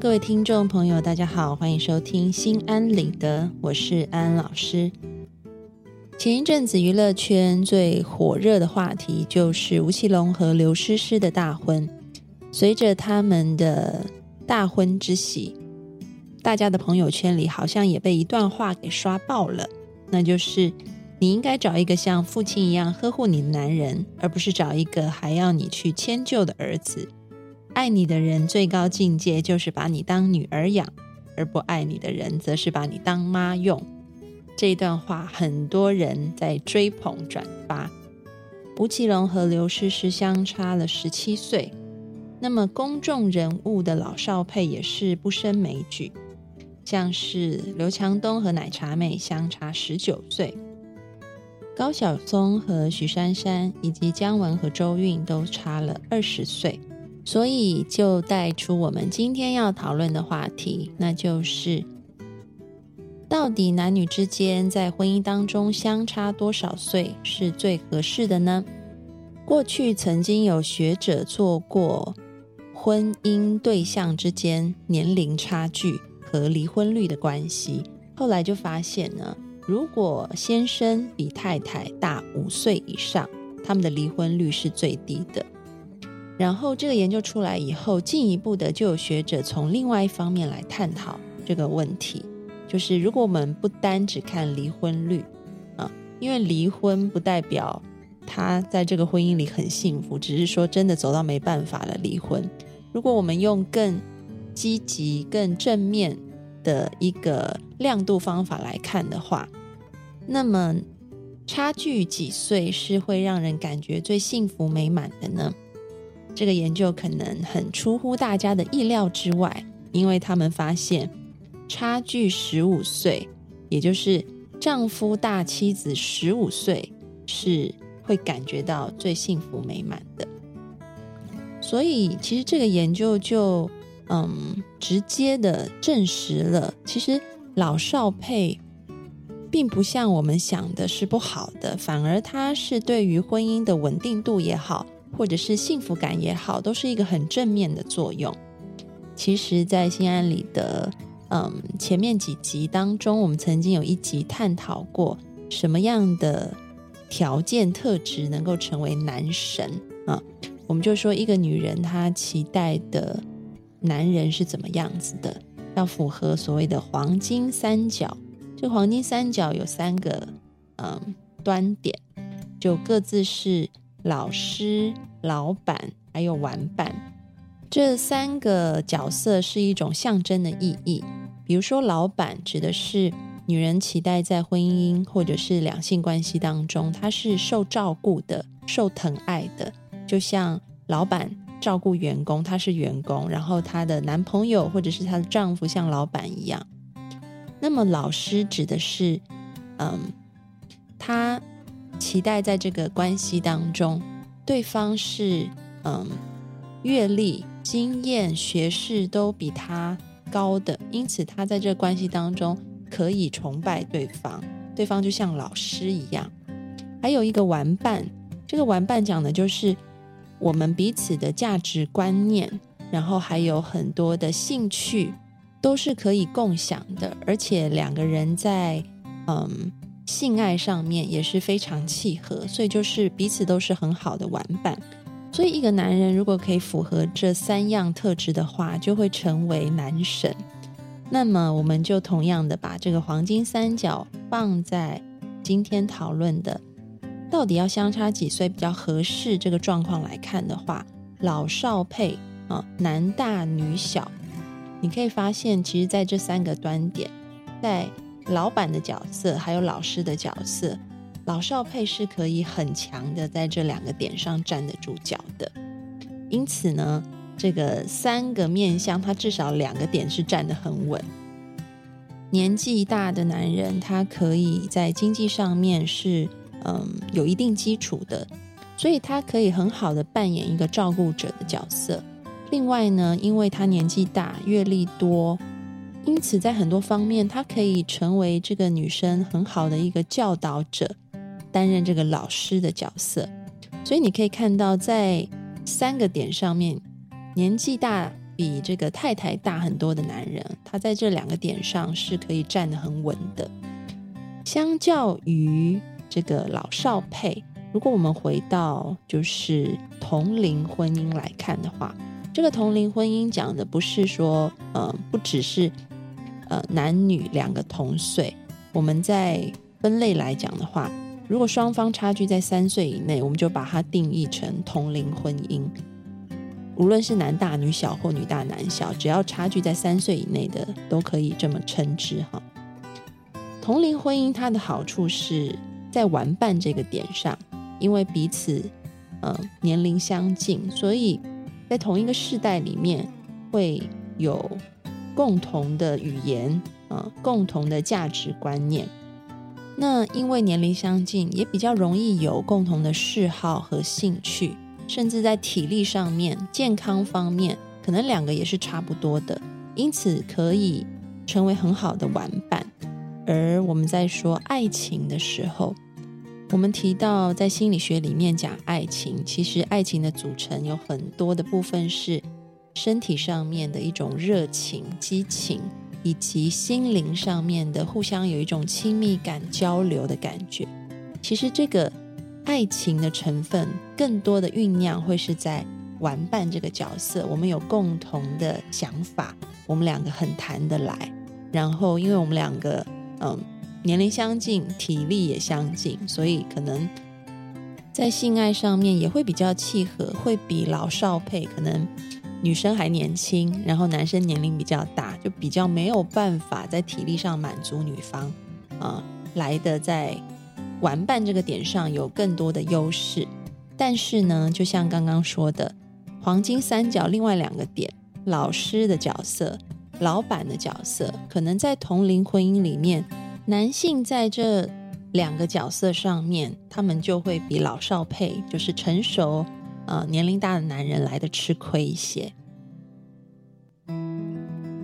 各位听众朋友，大家好，欢迎收听《心安理得》，我是安老师。前一阵子娱乐圈最火热的话题就是吴奇隆和刘诗诗的大婚。随着他们的大婚之喜，大家的朋友圈里好像也被一段话给刷爆了，那就是你应该找一个像父亲一样呵护你的男人，而不是找一个还要你去迁就的儿子。爱你的人最高境界就是把你当女儿养，而不爱你的人则是把你当妈用。这段话很多人在追捧转发。吴奇隆和刘诗诗相差了十七岁，那么公众人物的老少配也是不胜枚举，像是刘强东和奶茶妹相差十九岁，高晓松和徐珊珊以及姜文和周韵都差了二十岁。所以就带出我们今天要讨论的话题，那就是到底男女之间在婚姻当中相差多少岁是最合适的呢？过去曾经有学者做过婚姻对象之间年龄差距和离婚率的关系，后来就发现呢，如果先生比太太大五岁以上，他们的离婚率是最低的。然后这个研究出来以后，进一步的就有学者从另外一方面来探讨这个问题，就是如果我们不单只看离婚率啊，因为离婚不代表他在这个婚姻里很幸福，只是说真的走到没办法了离婚。如果我们用更积极、更正面的一个亮度方法来看的话，那么差距几岁是会让人感觉最幸福美满的呢？这个研究可能很出乎大家的意料之外，因为他们发现差距十五岁，也就是丈夫大妻子十五岁，是会感觉到最幸福美满的。所以，其实这个研究就嗯，直接的证实了，其实老少配并不像我们想的是不好的，反而它是对于婚姻的稳定度也好。或者是幸福感也好，都是一个很正面的作用。其实，在心安里的嗯前面几集当中，我们曾经有一集探讨过什么样的条件特质能够成为男神啊？我们就说一个女人她期待的男人是怎么样子的，要符合所谓的黄金三角。这黄金三角有三个嗯端点，就各自是。老师、老板还有玩伴，这三个角色是一种象征的意义。比如说，老板指的是女人期待在婚姻或者是两性关系当中，她是受照顾的、受疼爱的，就像老板照顾员工，她是员工，然后她的男朋友或者是她的丈夫像老板一样。那么，老师指的是，嗯，他。期待在这个关系当中，对方是嗯阅历、经验、学识都比他高的，因此他在这关系当中可以崇拜对方，对方就像老师一样。还有一个玩伴，这个玩伴讲的就是我们彼此的价值观念，然后还有很多的兴趣都是可以共享的，而且两个人在嗯。性爱上面也是非常契合，所以就是彼此都是很好的玩伴。所以一个男人如果可以符合这三样特质的话，就会成为男神。那么我们就同样的把这个黄金三角放在今天讨论的，到底要相差几岁比较合适这个状况来看的话，老少配啊，男大女小，你可以发现，其实在这三个端点，在。老板的角色还有老师的角色，老少配是可以很强的在这两个点上站得住脚的。因此呢，这个三个面相，他至少两个点是站得很稳。年纪大的男人，他可以在经济上面是嗯有一定基础的，所以他可以很好的扮演一个照顾者的角色。另外呢，因为他年纪大、阅历多，因此在很多方面，他可以成为这个女生很好的一个教导者，担任这个老师的角色。所以你可以看到，在三个点上面，年纪大比这个太太大很多的男人，他在这两个点上是可以站得很稳的。相较于这个老少配，如果我们回到就是同龄婚姻来看的话。这个同龄婚姻讲的不是说，呃，不只是呃男女两个同岁。我们在分类来讲的话，如果双方差距在三岁以内，我们就把它定义成同龄婚姻。无论是男大女小或女大男小，只要差距在三岁以内的，都可以这么称之哈。同龄婚姻它的好处是在玩伴这个点上，因为彼此呃年龄相近，所以。在同一个世代里面，会有共同的语言啊，共同的价值观念。那因为年龄相近，也比较容易有共同的嗜好和兴趣，甚至在体力上面、健康方面，可能两个也是差不多的，因此可以成为很好的玩伴。而我们在说爱情的时候，我们提到，在心理学里面讲爱情，其实爱情的组成有很多的部分是身体上面的一种热情、激情，以及心灵上面的互相有一种亲密感、交流的感觉。其实这个爱情的成分，更多的酝酿会是在玩伴这个角色。我们有共同的想法，我们两个很谈得来，然后因为我们两个，嗯。年龄相近，体力也相近，所以可能在性爱上面也会比较契合，会比老少配可能女生还年轻，然后男生年龄比较大，就比较没有办法在体力上满足女方啊，来的在玩伴这个点上有更多的优势。但是呢，就像刚刚说的，黄金三角另外两个点，老师的角色、老板的角色，可能在同龄婚姻里面。男性在这两个角色上面，他们就会比老少配，就是成熟、呃年龄大的男人来的吃亏一些。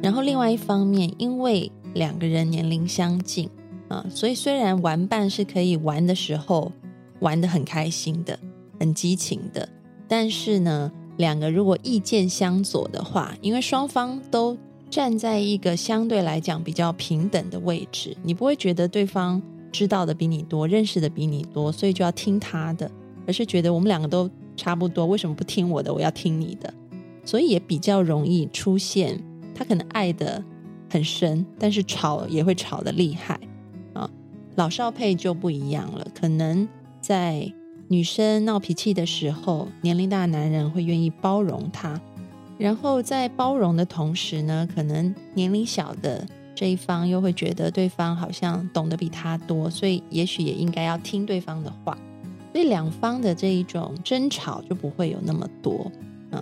然后另外一方面，因为两个人年龄相近啊，所以虽然玩伴是可以玩的时候玩的很开心的、很激情的，但是呢，两个如果意见相左的话，因为双方都。站在一个相对来讲比较平等的位置，你不会觉得对方知道的比你多，认识的比你多，所以就要听他的，而是觉得我们两个都差不多，为什么不听我的，我要听你的？所以也比较容易出现他可能爱的很深，但是吵也会吵得厉害啊。老少配就不一样了，可能在女生闹脾气的时候，年龄大的男人会愿意包容她。然后在包容的同时呢，可能年龄小的这一方又会觉得对方好像懂得比他多，所以也许也应该要听对方的话，所以两方的这一种争吵就不会有那么多。嗯，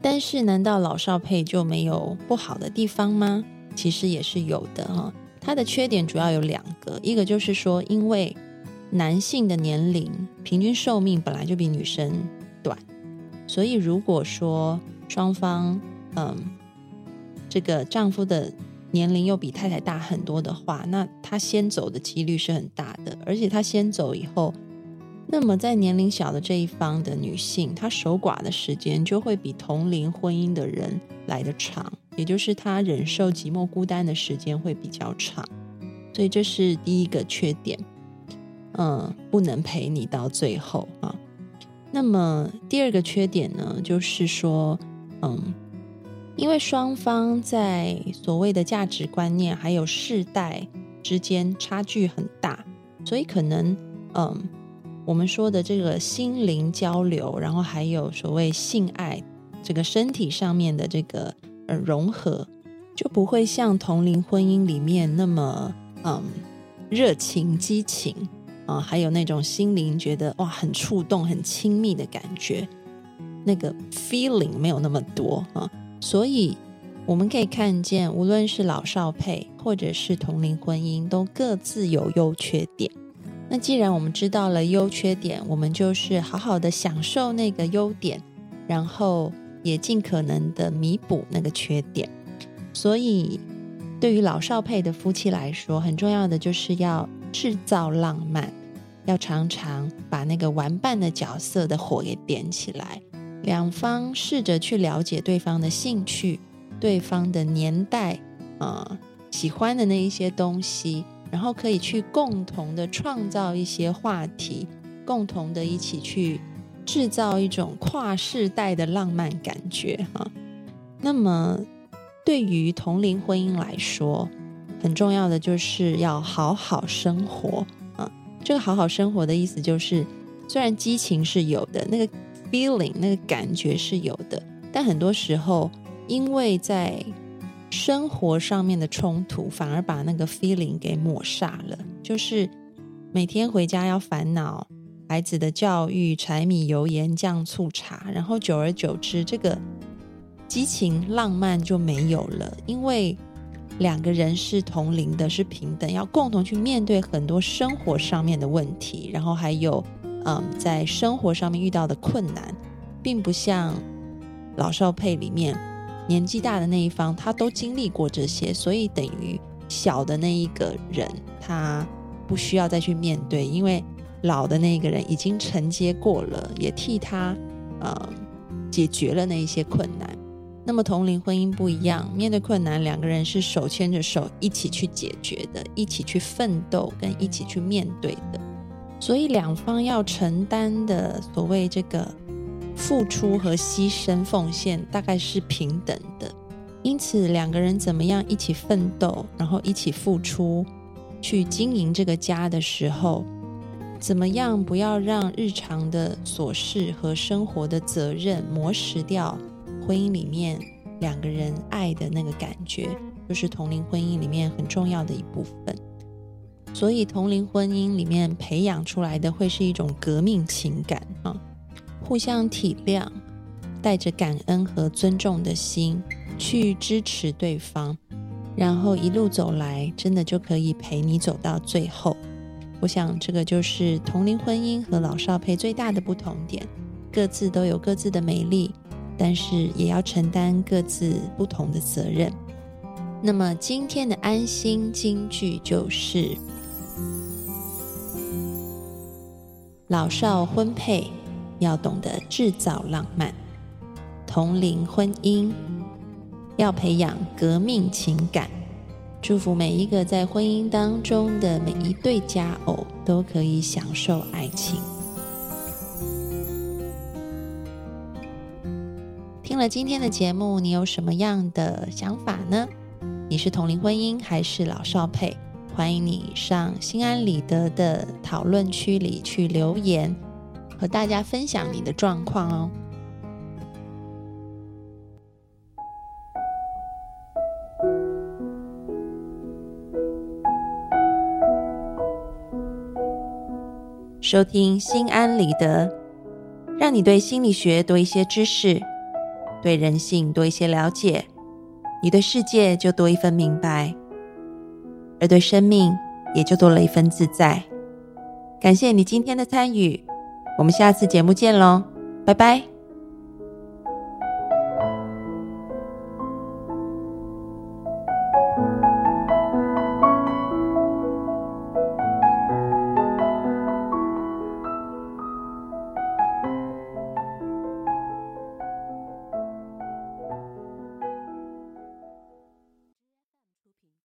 但是难道老少配就没有不好的地方吗？其实也是有的哈。它的缺点主要有两个，一个就是说，因为男性的年龄平均寿命本来就比女生短，所以如果说双方，嗯，这个丈夫的年龄又比太太大很多的话，那他先走的几率是很大的。而且他先走以后，那么在年龄小的这一方的女性，她守寡的时间就会比同龄婚姻的人来的长，也就是她忍受寂寞孤单的时间会比较长。所以这是第一个缺点，嗯，不能陪你到最后啊。那么第二个缺点呢，就是说。嗯，因为双方在所谓的价值观念还有世代之间差距很大，所以可能嗯，我们说的这个心灵交流，然后还有所谓性爱这个身体上面的这个呃融合，就不会像同龄婚姻里面那么嗯热情激情啊，还有那种心灵觉得哇很触动、很亲密的感觉。那个 feeling 没有那么多啊，所以我们可以看见，无论是老少配或者是同龄婚姻，都各自有优缺点。那既然我们知道了优缺点，我们就是好好的享受那个优点，然后也尽可能的弥补那个缺点。所以，对于老少配的夫妻来说，很重要的就是要制造浪漫，要常常把那个玩伴的角色的火给点起来。两方试着去了解对方的兴趣、对方的年代啊，喜欢的那一些东西，然后可以去共同的创造一些话题，共同的一起去制造一种跨世代的浪漫感觉哈。那么，对于同龄婚姻来说，很重要的就是要好好生活啊。这个好好生活的意思就是，虽然激情是有的，那个。feeling 那个感觉是有的，但很多时候因为在生活上面的冲突，反而把那个 feeling 给抹煞了。就是每天回家要烦恼孩子的教育、柴米油盐酱醋茶，然后久而久之，这个激情浪漫就没有了。因为两个人是同龄的，是平等，要共同去面对很多生活上面的问题，然后还有。嗯，在生活上面遇到的困难，并不像老少配里面年纪大的那一方，他都经历过这些，所以等于小的那一个人，他不需要再去面对，因为老的那个人已经承接过了，也替他呃解决了那一些困难。那么同龄婚姻不一样，面对困难，两个人是手牵着手一起去解决的，一起去奋斗，跟一起去面对的。所以两方要承担的所谓这个付出和牺牲奉献，大概是平等的。因此，两个人怎么样一起奋斗，然后一起付出，去经营这个家的时候，怎么样不要让日常的琐事和生活的责任磨蚀掉婚姻里面两个人爱的那个感觉，就是同龄婚姻里面很重要的一部分。所以，同龄婚姻里面培养出来的会是一种革命情感啊，互相体谅，带着感恩和尊重的心去支持对方，然后一路走来，真的就可以陪你走到最后。我想，这个就是同龄婚姻和老少配最大的不同点，各自都有各自的美丽，但是也要承担各自不同的责任。那么，今天的安心金句就是。老少婚配要懂得制造浪漫，同龄婚姻要培养革命情感。祝福每一个在婚姻当中的每一对佳偶都可以享受爱情。听了今天的节目，你有什么样的想法呢？你是同龄婚姻还是老少配？欢迎你上心安理得的讨论区里去留言，和大家分享你的状况哦。收听心安理得，让你对心理学多一些知识，对人性多一些了解，你对世界就多一份明白。而对生命也就多了一份自在。感谢你今天的参与，我们下次节目见喽，拜拜。